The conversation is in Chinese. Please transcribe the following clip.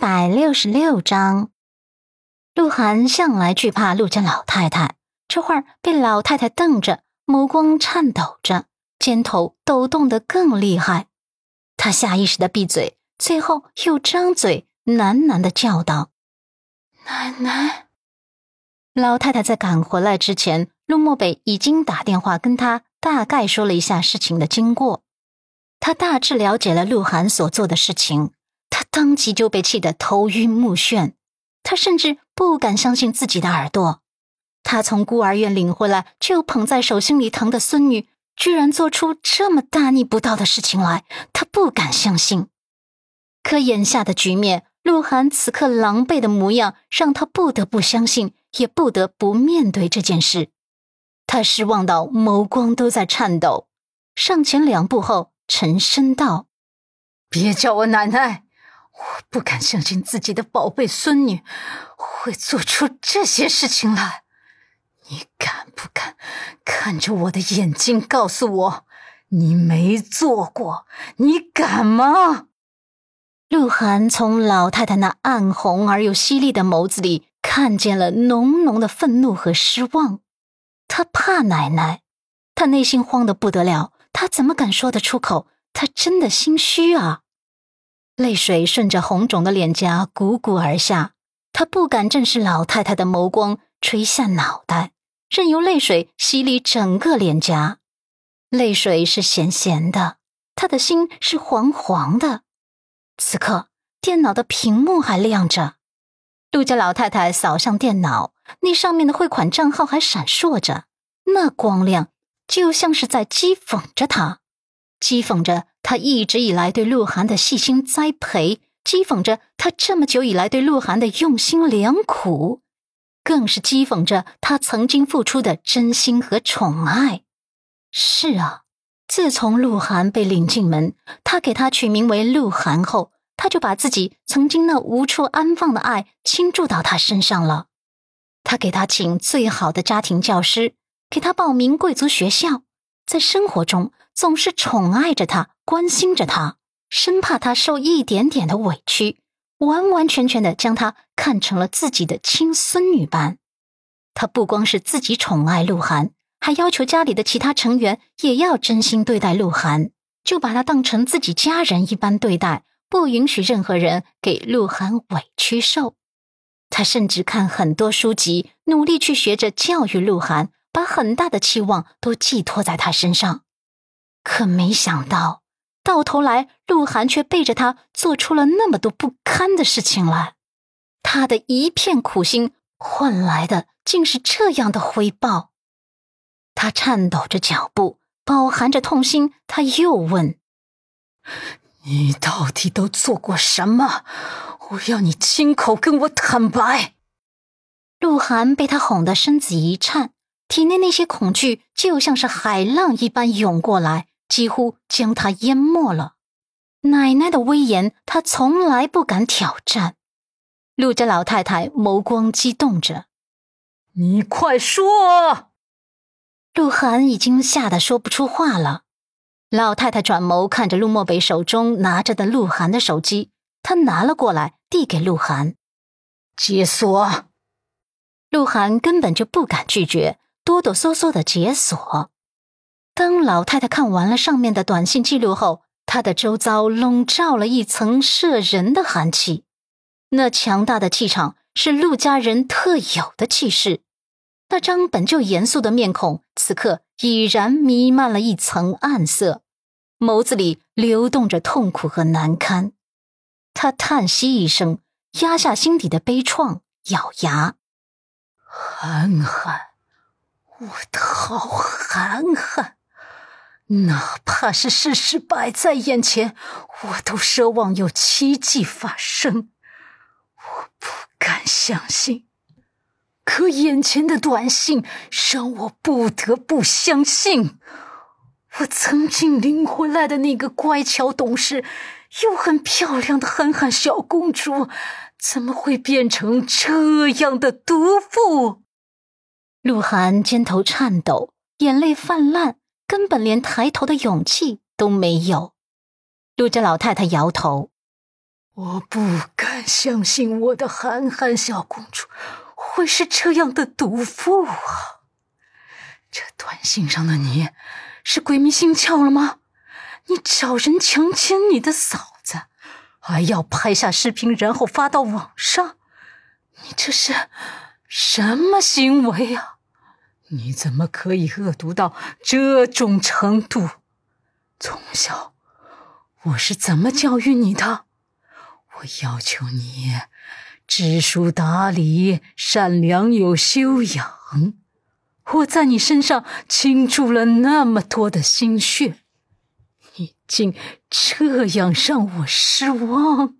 百六十六章，鹿晗向来惧怕陆家老太太，这会儿被老太太瞪着，眸光颤抖着，肩头抖动得更厉害。他下意识的闭嘴，最后又张嘴喃喃的叫道：“奶奶。”老太太在赶回来之前，陆漠北已经打电话跟他大概说了一下事情的经过，他大致了解了鹿晗所做的事情。当即就被气得头晕目眩，他甚至不敢相信自己的耳朵。他从孤儿院领回来就捧在手心里疼的孙女，居然做出这么大逆不道的事情来，他不敢相信。可眼下的局面，鹿晗此刻狼狈的模样，让他不得不相信，也不得不面对这件事。他失望到眸光都在颤抖，上前两步后，沉声道：“别叫我奶奶。”我不敢相信自己的宝贝孙女会做出这些事情来，你敢不敢看着我的眼睛告诉我你没做过？你敢吗？鹿晗从老太太那暗红而又犀利的眸子里看见了浓浓的愤怒和失望。他怕奶奶，他内心慌得不得了，他怎么敢说得出口？他真的心虚啊！泪水顺着红肿的脸颊汩汩而下，他不敢正视老太太的眸光，垂下脑袋，任由泪水洗礼整个脸颊。泪水是咸咸的，他的心是黄黄的。此刻，电脑的屏幕还亮着，陆家老太太扫向电脑，那上面的汇款账号还闪烁着，那光亮就像是在讥讽着他，讥讽着。他一直以来对鹿晗的细心栽培，讥讽着他这么久以来对鹿晗的用心良苦，更是讥讽着他曾经付出的真心和宠爱。是啊，自从鹿晗被领进门，他给他取名为鹿晗后，他就把自己曾经那无处安放的爱倾注到他身上了。他给他请最好的家庭教师，给他报名贵族学校，在生活中总是宠爱着他。关心着他，生怕他受一点点的委屈，完完全全的将他看成了自己的亲孙女般。他不光是自己宠爱鹿晗，还要求家里的其他成员也要真心对待鹿晗，就把他当成自己家人一般对待，不允许任何人给鹿晗委屈受。他甚至看很多书籍，努力去学着教育鹿晗，把很大的期望都寄托在他身上。可没想到。到头来，鹿晗却背着他做出了那么多不堪的事情来，他的一片苦心换来的竟是这样的回报。他颤抖着脚步，饱含着痛心，他又问：“你到底都做过什么？我要你亲口跟我坦白。”鹿晗被他哄得身子一颤，体内那些恐惧就像是海浪一般涌过来。几乎将他淹没了。奶奶的威严，他从来不敢挑战。陆家老太太眸光激动着：“你快说！”鹿晗已经吓得说不出话了。老太太转眸看着陆漠北手中拿着的鹿晗的手机，他拿了过来，递给鹿晗：“解锁。”鹿晗根本就不敢拒绝，哆哆嗦嗦的解锁。当老太太看完了上面的短信记录后，她的周遭笼罩了一层摄人的寒气。那强大的气场是陆家人特有的气势。那张本就严肃的面孔，此刻已然弥漫了一层暗色，眸子里流动着痛苦和难堪。他叹息一声，压下心底的悲怆，咬牙：“涵涵，我的好涵涵。”哪怕是事实摆在眼前，我都奢望有奇迹发生。我不敢相信，可眼前的短信让我不得不相信。我曾经领回来的那个乖巧懂事又很漂亮的憨憨小公主，怎么会变成这样的毒妇？鹿晗肩头颤抖，眼泪泛滥。根本连抬头的勇气都没有。陆家老太太摇头：“我不敢相信我的憨憨小公主会是这样的毒妇啊！这短信上的你是鬼迷心窍了吗？你找人强奸你的嫂子，还要拍下视频然后发到网上，你这是什么行为啊？你怎么可以恶毒到这种程度？从小我是怎么教育你的？我要求你知书达理、善良有修养。我在你身上倾注了那么多的心血，你竟这样让我失望？